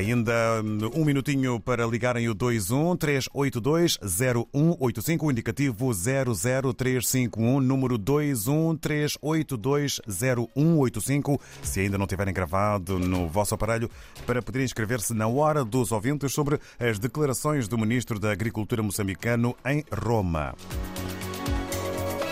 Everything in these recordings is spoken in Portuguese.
Ainda um minutinho para ligarem o 21 382 0185, o indicativo 00351, número 21 382 0185, se ainda não tiverem gravado no vosso aparelho, para poderem inscrever-se na hora dos ouvintes sobre as declarações do Ministro da Agricultura moçambicano em Roma.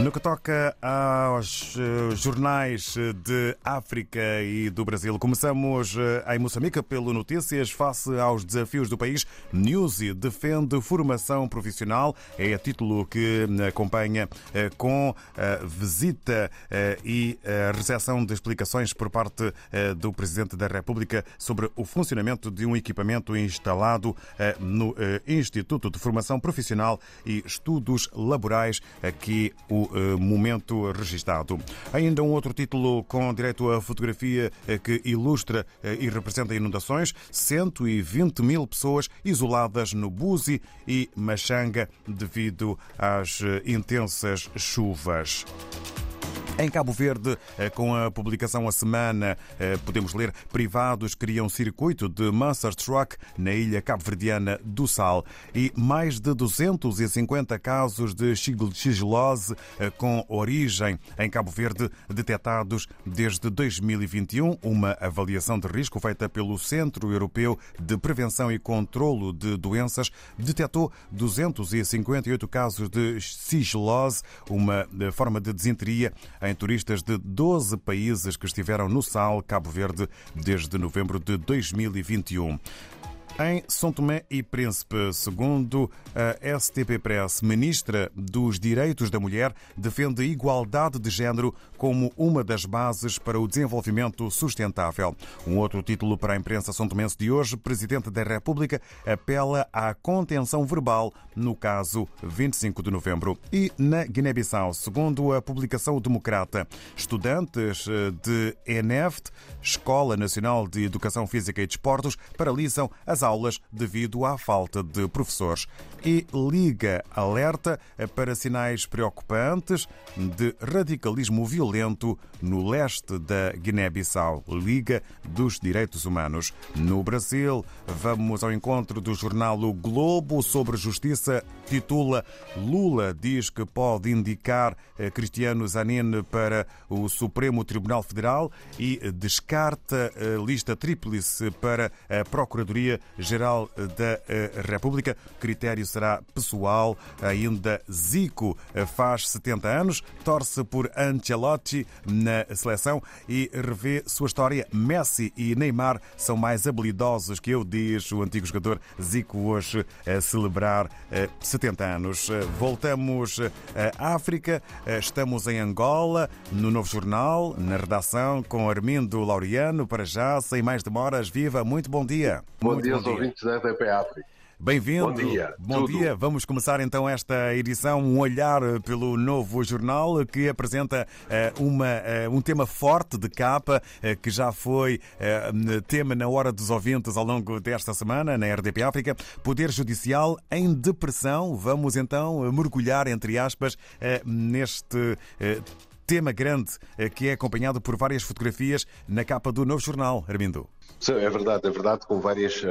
No que toca aos eh, jornais de África e do Brasil, começamos eh, em Moçambique pelo Notícias face aos desafios do país. Newsy defende formação profissional, é a título que acompanha eh, com visita e recepção de explicações por parte do Presidente da República sobre o funcionamento de um equipamento instalado no Instituto de Formação Profissional e Estudos Laborais, aqui o eh, momento registado. Ainda um outro título com direito à fotografia eh, que ilustra eh, e representa inundações. 120 mil pessoas isoladas no Buzi e Machanga devido às intensas chuvas. Em Cabo Verde, eh, com a publicação a semana, eh, podemos ler privados criam circuito de Master Truck na ilha cabo-verdiana do Sal e mais de 250 casos de sigilose eh, com origem em Cabo Verde detectados desde 2021. Uma avaliação de risco feita pelo Centro Europeu de Prevenção e Controlo de Doenças detectou 258 casos de sigilose, uma forma de desinteria em turistas de 12 países que estiveram no Sal, Cabo Verde, desde novembro de 2021. Em São Tomé e Príncipe, segundo a STP Press, ministra dos Direitos da Mulher defende a igualdade de género como uma das bases para o desenvolvimento sustentável. Um outro título para a imprensa são tomense de hoje, Presidente da República apela à contenção verbal no caso 25 de novembro. E na Guiné-Bissau, segundo a publicação Democrata, estudantes de ENEFT, Escola Nacional de Educação Física e Desportos, paralisam as aulas devido à falta de professores. E Liga alerta para sinais preocupantes de radicalismo violento no leste da Guiné-Bissau. Liga dos Direitos Humanos. No Brasil, vamos ao encontro do jornal O Globo sobre justiça. Titula Lula diz que pode indicar Cristiano Zanin para o Supremo Tribunal Federal e descarta a lista tríplice para a Procuradoria Geral da eh, República. O critério será pessoal. Ainda Zico eh, faz 70 anos, torce por Ancelotti na seleção e revê sua história. Messi e Neymar são mais habilidosos que eu, diz o antigo jogador Zico hoje a celebrar 70 eh, anos. Voltamos à África, estamos em Angola, no Novo Jornal, na redação, com Armindo Laureano. Para já, sem mais demoras, viva, muito bom dia. Bom muito dia aos ouvintes da RTP África. Bem-vindo. Bom dia. Bom Tudo. dia. Vamos começar então esta edição, um olhar pelo novo jornal que apresenta uh, uma, uh, um tema forte de capa, uh, que já foi tema na hora dos ouvintes ao longo desta semana na RDP África. Poder Judicial em depressão. Vamos então mergulhar, entre aspas, neste tema grande que é acompanhado por várias fotografias na capa do novo jornal, Armindo. Sim, é verdade, é verdade, com várias.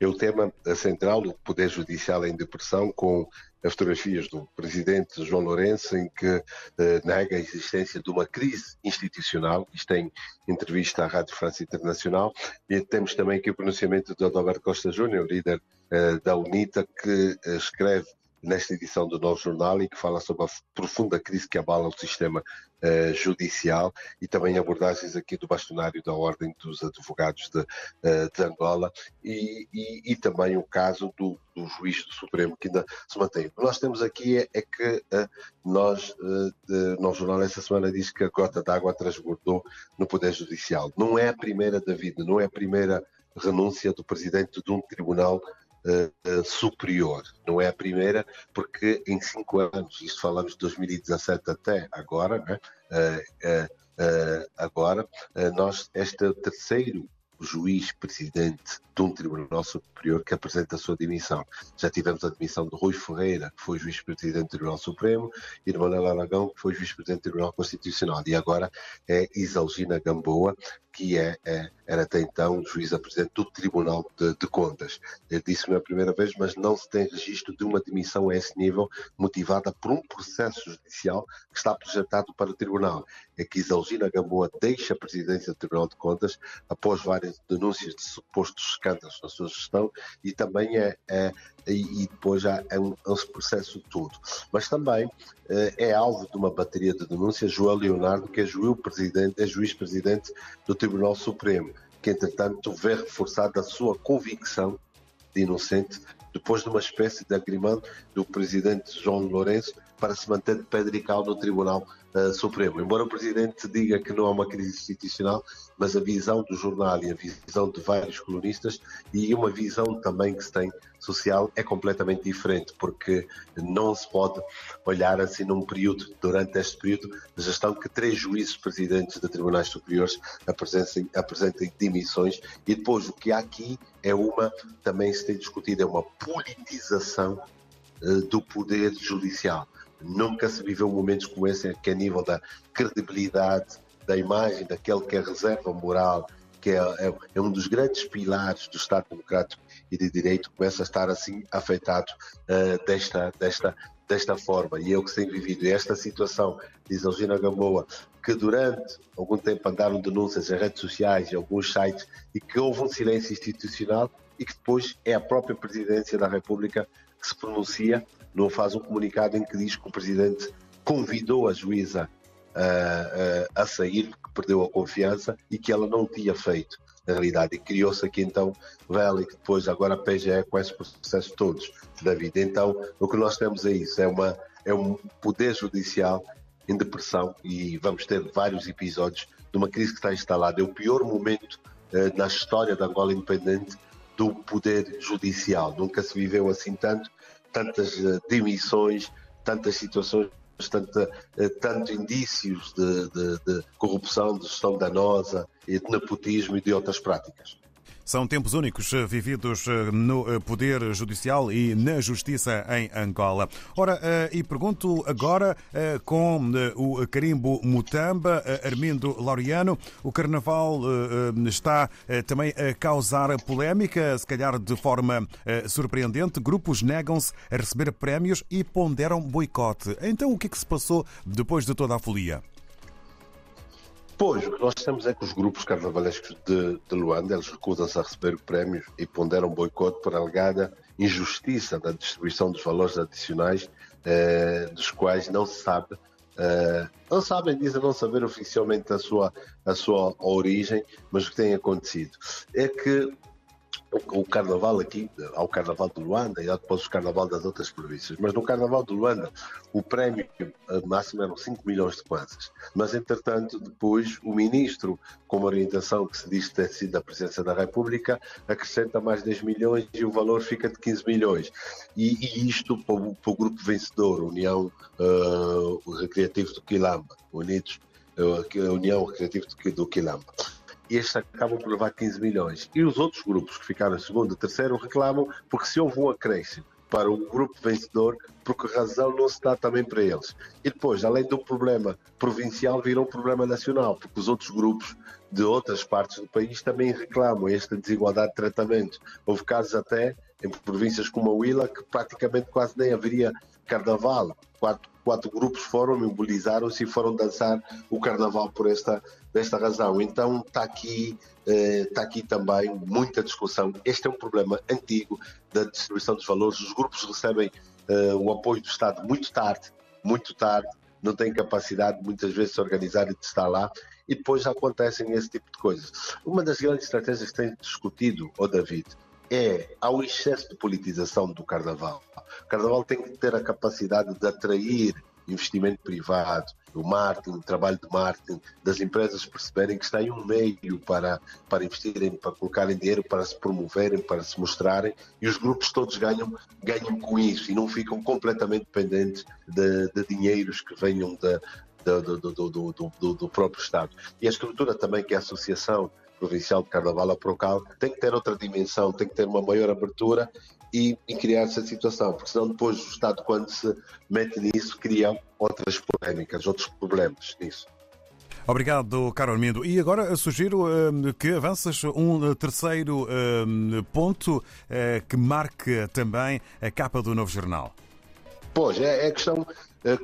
É o tema central do Poder Judicial em depressão, com as fotografias do presidente João Lourenço, em que eh, nega a existência de uma crise institucional. Isto em entrevista à Rádio França Internacional. E temos também aqui o pronunciamento de Adalberto Costa Júnior, líder eh, da UNITA, que eh, escreve nesta edição do Novo Jornal e que fala sobre a profunda crise que abala o sistema uh, judicial e também abordagens aqui do bastonário da Ordem dos Advogados de, uh, de Angola e, e, e, também o caso do, do, juiz do Supremo que ainda se mantém. O que nós temos aqui é, é que uh, nós, de, Novo Jornal, essa semana diz que a gota d'água transbordou no Poder Judicial. Não é a primeira, David, não é a primeira renúncia do presidente de um tribunal uh, superior. Não é a primeira, porque em cinco anos, isto falamos de 2017 até agora, né? agora, nós, este é terceiro juiz presidente de um Tribunal Superior que apresenta a sua dimissão. Já tivemos a demissão de Rui Ferreira, que foi juiz-presidente do Tribunal Supremo, e de Manuel Aragão, que foi juiz-presidente do Tribunal Constitucional. E agora é Isalgina Gamboa, que é, é, era até então juíza-presidente do Tribunal de, de Contas. Ele disse não é a primeira vez, mas não se tem registro de uma demissão a esse nível motivada por um processo judicial que está projetado para o Tribunal. É que Isalgina Gamboa deixa a presidência do Tribunal de Contas após várias denúncias de supostos escândalos na sua gestão e também é, é e, depois já é um, é um processo todo. Mas também eh, é alvo de uma bateria de denúncias João Leonardo, que é juiz-presidente é juiz -presidente do Tribunal Supremo, que entretanto vê reforçada a sua convicção de inocente depois de uma espécie de agrimento do presidente João Lourenço para se manter de pedra e cal no Tribunal uh, Supremo. Embora o Presidente diga que não há uma crise institucional, mas a visão do jornal e a visão de vários colunistas e uma visão também que se tem social é completamente diferente, porque não se pode olhar assim num período, durante este período de gestão, que três juízes presidentes de tribunais superiores apresentem, apresentem dimissões e depois o que há aqui é uma, também se tem discutido, é uma politização uh, do poder judicial. Nunca se viveu momentos como esse, que a nível da credibilidade, da imagem daquele que é reserva moral, que é, é, é, um dos grandes pilares do Estado Democrático e de Direito, começa a estar assim afetado uh, desta, desta, desta forma. E eu que tenho vivido esta situação, diz Algina Gamboa, que durante algum tempo andaram denúncias em redes sociais e alguns sites e que houve um silêncio institucional e que depois é a própria Presidência da República que se pronuncia não faz um comunicado em que diz que o Presidente convidou a juíza uh, uh, a sair, porque perdeu a confiança e que ela não tinha feito, na realidade. E criou-se aqui então vela e que depois agora a PGE com esses processos todos da vida. Então, o que nós temos é isso, é, uma, é um poder judicial em depressão e vamos ter vários episódios de uma crise que está instalada. É o pior momento uh, na história da Angola independente do poder judicial. Nunca se viveu assim tanto tantas uh, demissões, tantas situações, tanta, uh, tanto indícios de, de, de corrupção, de gestão danosa, de nepotismo e de outras práticas. São tempos únicos eh, vividos eh, no eh, Poder Judicial e na Justiça em Angola. Ora, e pergunto agora com o carimbo Mutamba, Armindo Laureano, o Carnaval está também a causar polémica, se calhar de forma surpreendente. Grupos negam-se a receber prémios e ponderam boicote. Então, o que é que se passou depois de toda a folia? Pois, o que nós temos é que os grupos carnavalescos de, de Luanda, eles recusam-se a receber prémios e ponderam boicote por alegada injustiça da distribuição dos valores adicionais, eh, dos quais não se sabe, eh, não sabem, dizem não saber oficialmente a sua, a sua origem, mas o que tem acontecido é que o carnaval aqui, ao carnaval de Luanda e depois o carnaval das outras províncias. Mas no carnaval de Luanda, o prémio máximo eram 5 milhões de kwanzas. Mas, entretanto, depois o ministro, com uma orientação que se diz ter sido da presença da República, acrescenta mais 10 milhões e o valor fica de 15 milhões. E, e isto para o, para o, grupo vencedor, União uh, Recreativo do Quilamba, Unidos, uh, União Recreativo do, do Quilamba e estes acabam por levar 15 milhões. E os outros grupos que ficaram em segundo e terceiro reclamam porque se houve um acréscimo para o grupo vencedor, por que razão não se dá também para eles? E depois, além do problema provincial, virou um problema nacional, porque os outros grupos de outras partes do país também reclamam esta desigualdade de tratamento. Houve casos até em províncias como a Huila que praticamente quase nem haveria carnaval. Quatro, quatro grupos foram, mobilizaram-se e foram dançar o carnaval por esta, desta razão. Então está aqui, eh, está aqui também muita discussão. Este é um problema antigo da distribuição dos valores. Os grupos recebem eh, o apoio do Estado muito tarde, muito tarde, não têm capacidade muitas vezes de se organizar e de estar lá e depois acontecem esse tipo de coisas. Uma das grandes estratégias que tem discutido, o David, é ao excesso de politização do carnaval. O carnaval tem que ter a capacidade de atrair investimento privado, o marketing, o trabalho de marketing, das empresas perceberem que está aí um meio para, para investirem, para colocarem dinheiro, para se promoverem, para se mostrarem, e os grupos todos ganham, ganham com isso e não ficam completamente dependentes de, de dinheiros que venham do, do, do, do, próprio Estado. E a estrutura também que a associação provincial de Carnaval a Procal tem que ter outra dimensão, tem que ter uma maior abertura e, e criar essa situação, porque senão depois o Estado, quando se mete nisso, cria outras polémicas, outros problemas nisso. Obrigado, Caro Armindo. E agora sugiro uh, que avances um terceiro uh, ponto uh, que marque também a capa do novo jornal. Pois, é, é questão eh,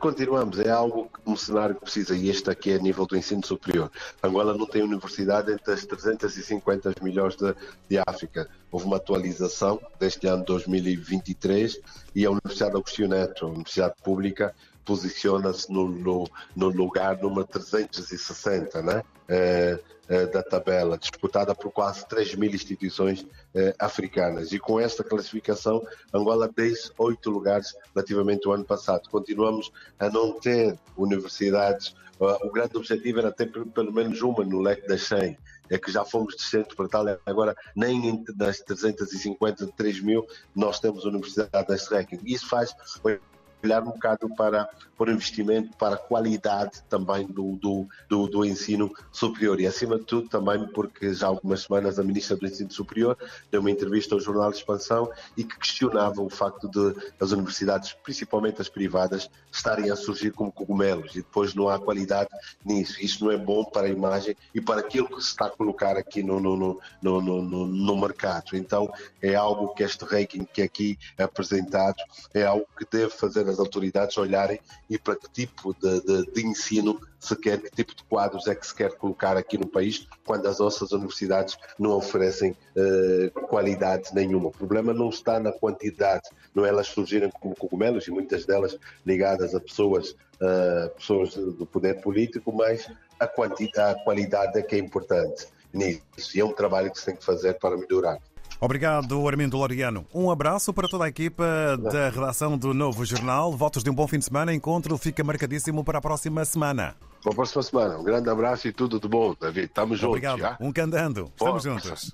continuamos, é algo que um cenário que precisa, e este aqui é a nível do ensino superior. Angola não tem universidade entre as 350 melhores de, de África. Houve uma atualização deste ano 2023 e a Universidade Agostinho Neto, a Universidade Pública, posiciona-se no, no, no, lugar número 360 né? É, é, da tabela, disputada por quase 3 mil instituições é, africanas. E com esta classificação, Angola desce oito lugares relativamente ao ano passado. Continuamos a não ter universidades. O grande objetivo era ter pelo menos uma no leque das 100 é que já fomos descendo para tal, agora nem das 350, 3 mil, nós temos universidade neste ranking. Isso faz olhar um bocado para, para o investimento, para a qualidade também do, do, do, do, ensino superior. E, acima de tudo, também porque já há algumas semanas a Ministra do Ensino Superior deu uma entrevista ao Jornal de Expansão e que questionava o facto de as universidades, principalmente as privadas, estarem a surgir como cogumelos e depois não há qualidade nisso. Isso não é bom para a imagem e para aquilo que se está a colocar aqui no, no, no, no, no, no mercado. Então, é algo que este ranking que aqui é apresentado é algo que deve fazer as autoridades olharem e para que tipo de, de, de, ensino se quer, que tipo de quadros é que se quer colocar aqui no país, quando as nossas universidades não oferecem uh, qualidade nenhuma. O problema não está na quantidade, não é elas surgirem como cogumelos e muitas delas ligadas a pessoas, uh, pessoas do poder político, mas a, quantidade, a qualidade é que é importante nisso. E é um trabalho que se tem que fazer para melhorar. Obrigado, Armindo Loriano. Um abraço para toda a equipa da redação do Novo Jornal. Votos de um bom fim de semana. Encontro fica marcadíssimo para a próxima semana. Para a próxima semana. Um grande abraço e tudo de bom, David. Estamos juntos. Obrigado. Já? Um candando. Estamos juntos.